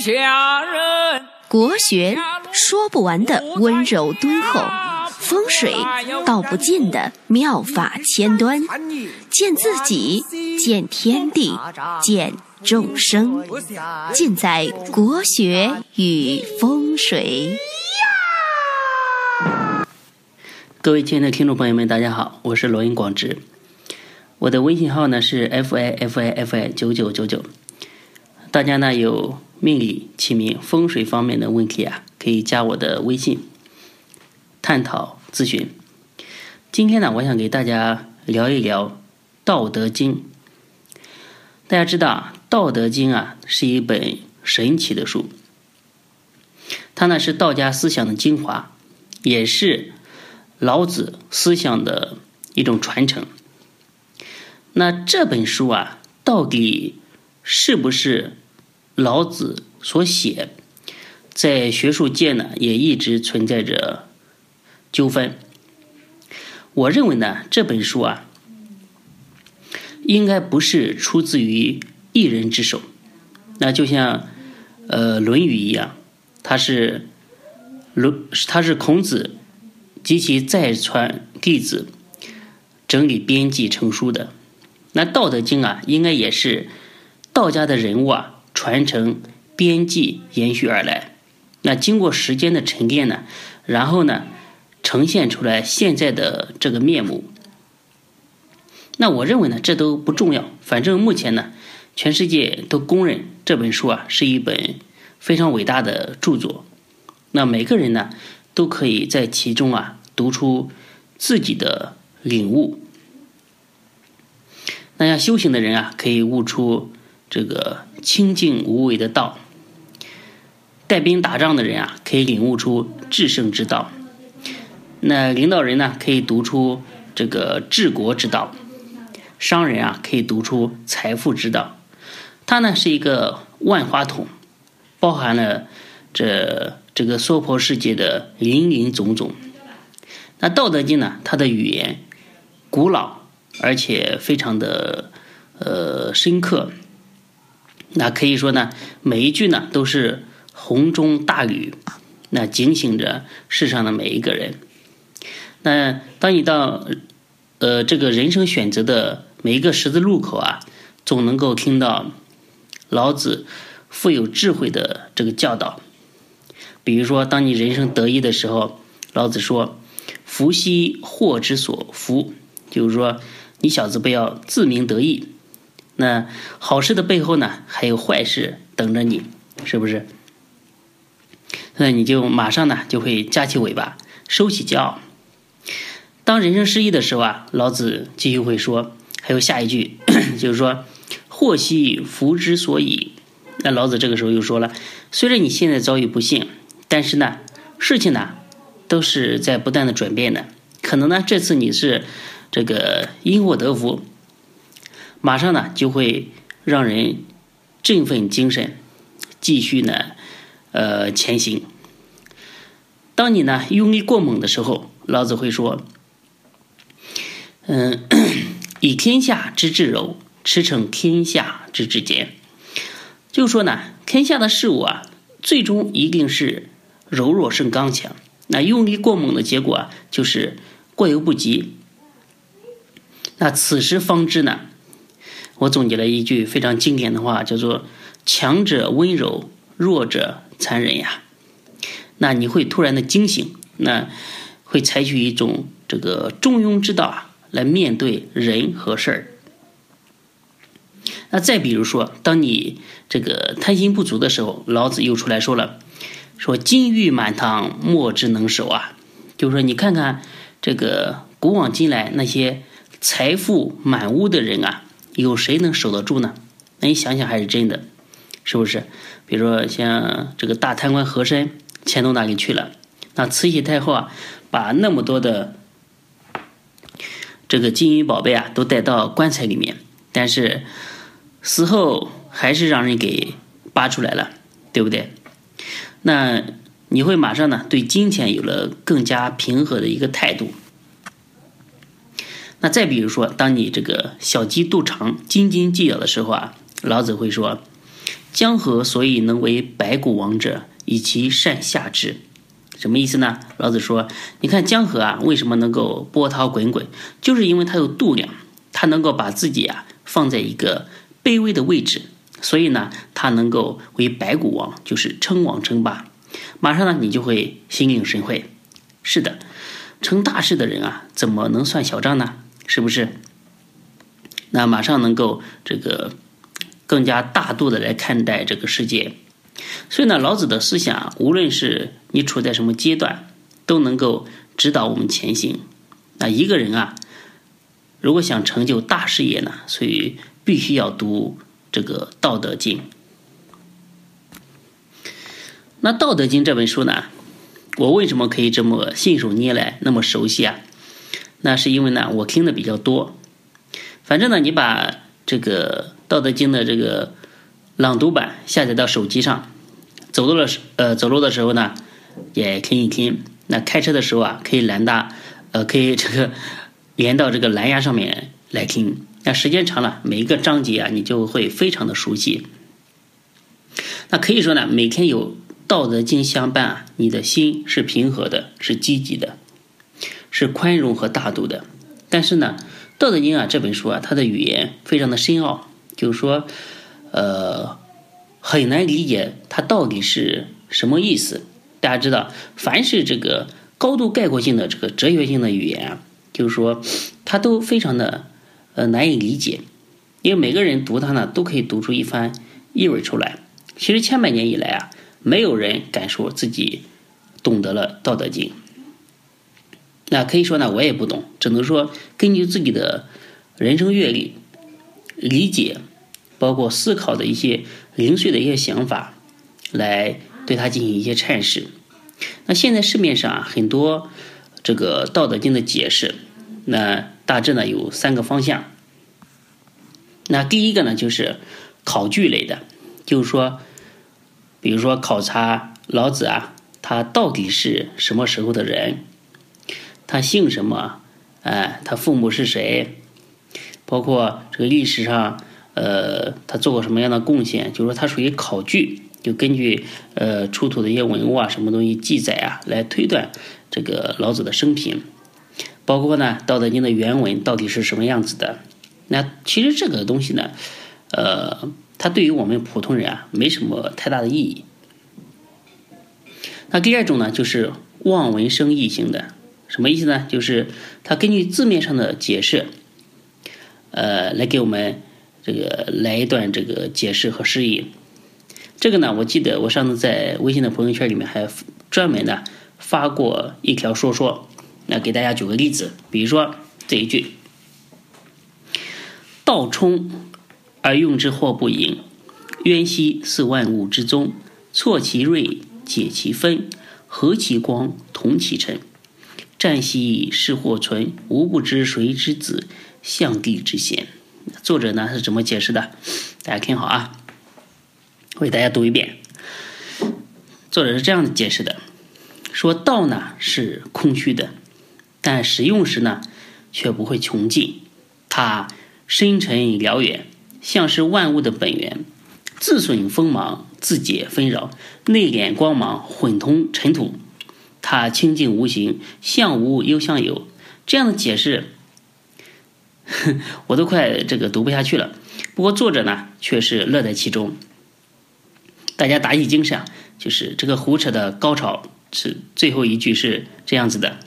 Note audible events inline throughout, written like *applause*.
下人。国学说不完的温柔敦厚，风水道不尽的妙法千端，见自己，见天地，见众生，尽在国学与风水。各位亲爱的听众朋友们，大家好，我是罗云广直，我的微信号呢是 f i f i f i 九九九九，大家呢有命理、起名、风水方面的问题啊，可以加我的微信探讨咨询。今天呢，我想给大家聊一聊《道德经》。大家知道，《道德经》啊是一本神奇的书，它呢是道家思想的精华，也是。老子思想的一种传承。那这本书啊，到底是不是老子所写？在学术界呢，也一直存在着纠纷。我认为呢，这本书啊，应该不是出自于一人之手。那就像呃《论语》一样，它是论，它是孔子。及其再传弟子整理编辑成书的，那《道德经》啊，应该也是道家的人物啊传承编辑延续而来。那经过时间的沉淀呢，然后呢呈现出来现在的这个面目。那我认为呢，这都不重要，反正目前呢，全世界都公认这本书啊是一本非常伟大的著作。那每个人呢？都可以在其中啊读出自己的领悟。那要修行的人啊，可以悟出这个清净无为的道；带兵打仗的人啊，可以领悟出制胜之道；那领导人呢，可以读出这个治国之道；商人啊，可以读出财富之道。它呢是一个万花筒，包含了这。这个娑婆世界的林林总总，那《道德经》呢？它的语言古老，而且非常的呃深刻。那可以说呢，每一句呢都是洪钟大吕，那警醒着世上的每一个人。那当你到呃这个人生选择的每一个十字路口啊，总能够听到老子富有智慧的这个教导。比如说，当你人生得意的时候，老子说：“福兮祸之所伏。”就是说，你小子不要自鸣得意。那好事的背后呢，还有坏事等着你，是不是？那你就马上呢，就会夹起尾巴，收起骄傲。当人生失意的时候啊，老子继续会说，还有下一句，*coughs* 就是说：“祸兮福之所以。”那老子这个时候又说了：“虽然你现在遭遇不幸。”但是呢，事情呢，都是在不断的转变的。可能呢，这次你是这个因祸得福，马上呢就会让人振奋精神，继续呢，呃前行。当你呢用力过猛的时候，老子会说：“嗯，*clears throat* 以天下之至柔，驰骋天下之至坚。”就说呢，天下的事物啊，最终一定是。柔弱胜刚强，那用力过猛的结果啊，就是过犹不及。那此时方知呢，我总结了一句非常经典的话，叫做“强者温柔，弱者残忍呀”。那你会突然的惊醒，那会采取一种这个中庸之道啊，来面对人和事儿。那再比如说，当你这个贪心不足的时候，老子又出来说了。说金玉满堂，莫之能守啊！就是说，你看看这个古往今来那些财富满屋的人啊，有谁能守得住呢？那你想想，还是真的，是不是？比如说像这个大贪官和珅，钱都哪里去了？那慈禧太后啊，把那么多的这个金银宝贝啊，都带到棺材里面，但是死后还是让人给扒出来了，对不对？那你会马上呢对金钱有了更加平和的一个态度。那再比如说，当你这个小鸡肚肠、斤斤计较的时候啊，老子会说：“江河所以能为百谷王者，以其善下之。什么意思呢？老子说，你看江河啊，为什么能够波涛滚滚？就是因为它有度量，它能够把自己啊放在一个卑微的位置，所以呢，它能够为百谷王，就是称王称霸。马上呢，你就会心领神会。是的，成大事的人啊，怎么能算小账呢？是不是？那马上能够这个更加大度的来看待这个世界。所以呢，老子的思想，无论是你处在什么阶段，都能够指导我们前行。那一个人啊，如果想成就大事业呢，所以必须要读这个《道德经》。那《道德经》这本书呢，我为什么可以这么信手拈来，那么熟悉啊？那是因为呢，我听的比较多。反正呢，你把这个《道德经》的这个朗读版下载到手机上，走路的时呃走路的时候呢，也听一听。那开车的时候啊，可以连到呃可以这个连到这个蓝牙上面来听。那时间长了，每一个章节啊，你就会非常的熟悉。那可以说呢，每天有。道德经相伴啊，你的心是平和的，是积极的，是宽容和大度的。但是呢，道德经啊这本书啊，它的语言非常的深奥，就是说，呃，很难理解它到底是什么意思。大家知道，凡是这个高度概括性的这个哲学性的语言啊，就是说，它都非常的呃难以理解，因为每个人读它呢，都可以读出一番意味出来。其实千百年以来啊。没有人敢说自己懂得了《道德经》，那可以说呢，我也不懂，只能说根据自己的人生阅历、理解，包括思考的一些零碎的一些想法，来对它进行一些阐释。那现在市面上很多这个《道德经》的解释，那大致呢有三个方向。那第一个呢就是考据类的，就是说。比如说考察老子啊，他到底是什么时候的人？他姓什么？哎，他父母是谁？包括这个历史上，呃，他做过什么样的贡献？就是说，他属于考据，就根据呃出土的一些文物啊，什么东西记载啊，来推断这个老子的生平。包括呢，《道德经》的原文到底是什么样子的？那其实这个东西呢，呃。它对于我们普通人啊，没什么太大的意义。那第二种呢，就是望文生义型的，什么意思呢？就是它根据字面上的解释，呃，来给我们这个来一段这个解释和释义。这个呢，我记得我上次在微信的朋友圈里面还专门呢发过一条说说。那给大家举个例子，比如说这一句：“道冲。”而用之或不盈，渊兮似万物之宗。错其锐，解其分，和其光，同其尘。湛兮是或存，吾不知谁之子，象帝之贤。作者呢是怎么解释的？大家听好啊，我给大家读一遍。作者是这样解释的：说道呢是空虚的，但使用时呢却不会穷尽，它深沉辽远。像是万物的本源，自损锋芒，自解纷扰，内敛光芒，混同尘土。它清净无形，像无又像有。这样的解释，*laughs* 我都快这个读不下去了。不过作者呢，却是乐在其中。大家打起精神啊！就是这个胡扯的高潮是最后一句是这样子的。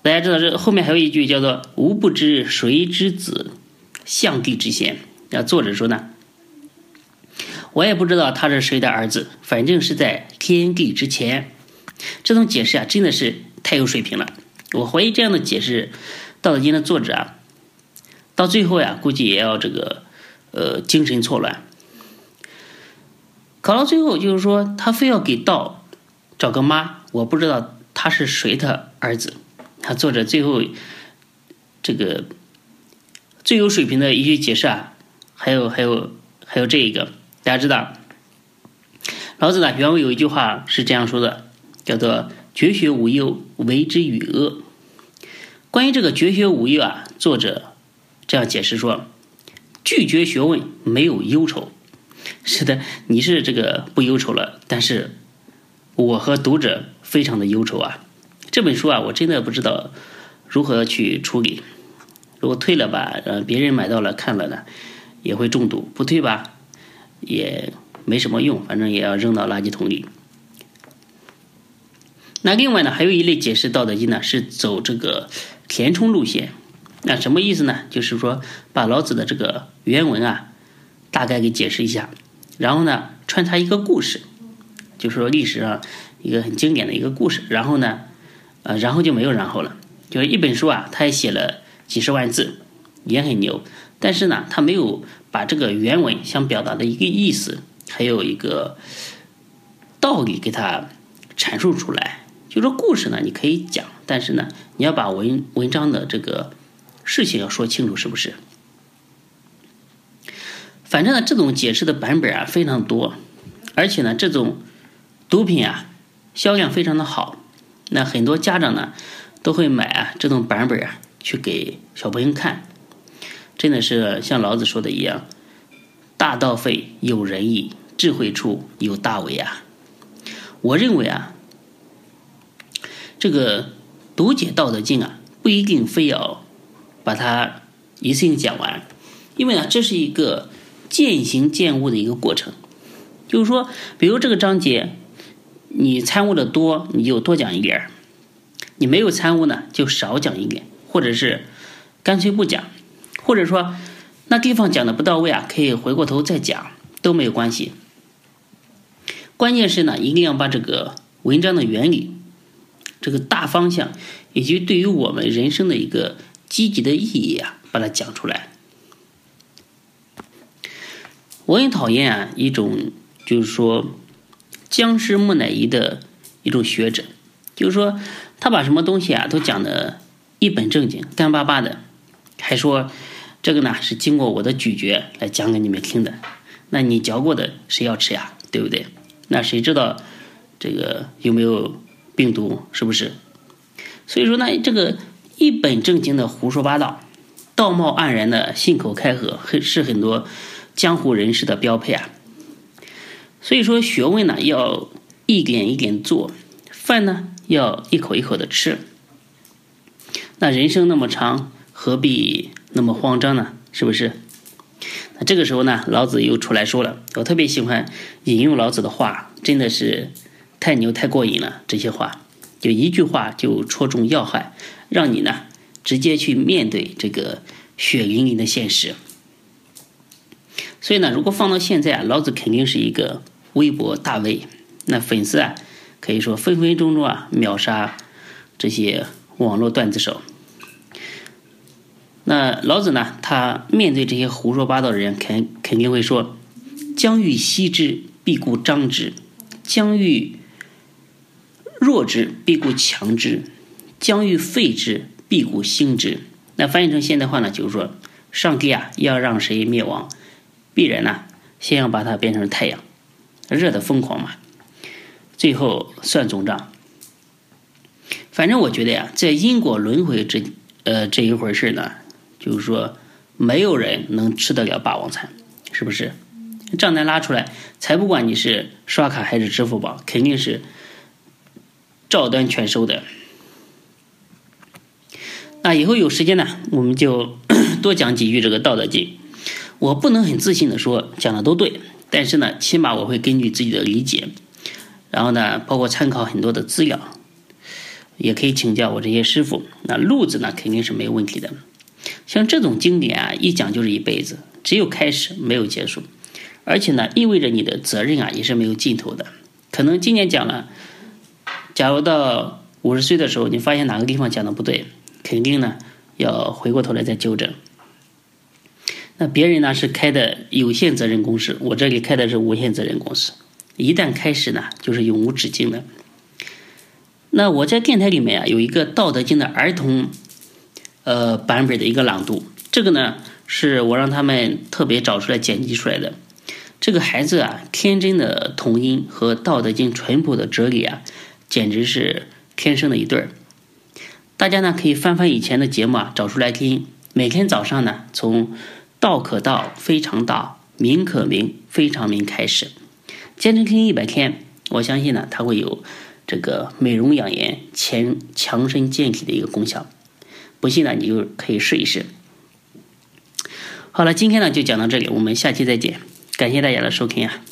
大家知道这后面还有一句叫做“吾不知谁之子”。象帝之贤，那作者说呢，我也不知道他是谁的儿子，反正是在天地之前。这种解释啊，真的是太有水平了。我怀疑这样的解释，《道德经》的作者啊，到最后呀，估计也要这个呃精神错乱。搞到最后，就是说他非要给道找个妈，我不知道他是谁的儿子。他作者最后这个。最有水平的一句解释啊，还有还有还有这一个，大家知道，老子呢原文有一句话是这样说的，叫做“绝学无忧，为之与恶”。关于这个“绝学无忧”啊，作者这样解释说：拒绝学问没有忧愁，是的，你是这个不忧愁了，但是我和读者非常的忧愁啊。这本书啊，我真的不知道如何去处理。如果退了吧，呃，别人买到了看了呢，也会中毒；不退吧，也没什么用，反正也要扔到垃圾桶里。那另外呢，还有一类解释《道德经》呢，是走这个填充路线。那什么意思呢？就是说把老子的这个原文啊，大概给解释一下，然后呢穿插一个故事，就是说历史上一个很经典的一个故事，然后呢，呃，然后就没有然后了。就是一本书啊，他也写了几十万字，也很牛，但是呢，他没有把这个原文想表达的一个意思，还有一个道理给他阐述出来。就说故事呢，你可以讲，但是呢，你要把文文章的这个。事情要说清楚，是不是？反正呢，这种解释的版本啊非常多，而且呢，这种毒品啊销量非常的好，那很多家长呢都会买啊这种版本啊去给小朋友看，真的是像老子说的一样，“大道废有仁义，智慧出有大为”啊。我认为啊，这个读解《道德经》啊，不一定非要。把它一次性讲完，因为呢，这是一个渐行渐悟的一个过程。就是说，比如这个章节，你参悟的多，你就多讲一点；你没有参悟呢，就少讲一点，或者是干脆不讲，或者说那地方讲的不到位啊，可以回过头再讲，都没有关系。关键是呢，一定要把这个文章的原理、这个大方向，以及对于我们人生的一个。积极的意义啊，把它讲出来。我很讨厌啊一种就是说僵尸木乃伊的一种学者，就是说他把什么东西啊都讲的一本正经、干巴巴的，还说这个呢是经过我的咀嚼来讲给你们听的。那你嚼过的谁要吃呀？对不对？那谁知道这个有没有病毒？是不是？所以说呢，这个。一本正经的胡说八道，道貌岸然的信口开河，很是很多江湖人士的标配啊。所以说，学问呢要一点一点做，饭呢要一口一口的吃。那人生那么长，何必那么慌张呢？是不是？那这个时候呢，老子又出来说了，我特别喜欢引用老子的话，真的是太牛太过瘾了。这些话就一句话就戳中要害。让你呢直接去面对这个血淋淋的现实。所以呢，如果放到现在啊，老子肯定是一个微博大 V，那粉丝啊可以说分分钟钟啊秒杀这些网络段子手。那老子呢，他面对这些胡说八道的人，肯肯定会说：将欲歙之，必固张之；将欲弱之，必固强之。将欲废之，必固兴之。那翻译成现代话呢，就是说，上帝啊要让谁灭亡，必然呢先要把它变成太阳，热的疯狂嘛，最后算总账。反正我觉得呀，在因果轮回这呃这一回事呢，就是说，没有人能吃得了霸王餐，是不是？账单拉出来，才不管你是刷卡还是支付宝，肯定是照单全收的。那以后有时间呢，我们就 *clears throat* 多讲几句这个《道德经》。我不能很自信的说讲的都对，但是呢，起码我会根据自己的理解，然后呢，包括参考很多的资料，也可以请教我这些师傅。那路子呢，肯定是没有问题的。像这种经典啊，一讲就是一辈子，只有开始没有结束，而且呢，意味着你的责任啊也是没有尽头的。可能今年讲了，假如到五十岁的时候，你发现哪个地方讲的不对。肯定呢，要回过头来再纠正。那别人呢是开的有限责任公司，我这里开的是无限责任公司。一旦开始呢，就是永无止境的。那我在电台里面啊，有一个《道德经》的儿童呃版本的一个朗读，这个呢是我让他们特别找出来剪辑出来的。这个孩子啊，天真的童音和《道德经》淳朴的哲理啊，简直是天生的一对儿。大家呢可以翻翻以前的节目啊，找出来听。每天早上呢，从道可道非常道，名可名非常名开始。坚持听一百天，我相信呢，它会有这个美容养颜、强强身健体的一个功效。不信呢，你就可以试一试。好了，今天呢就讲到这里，我们下期再见，感谢大家的收听啊。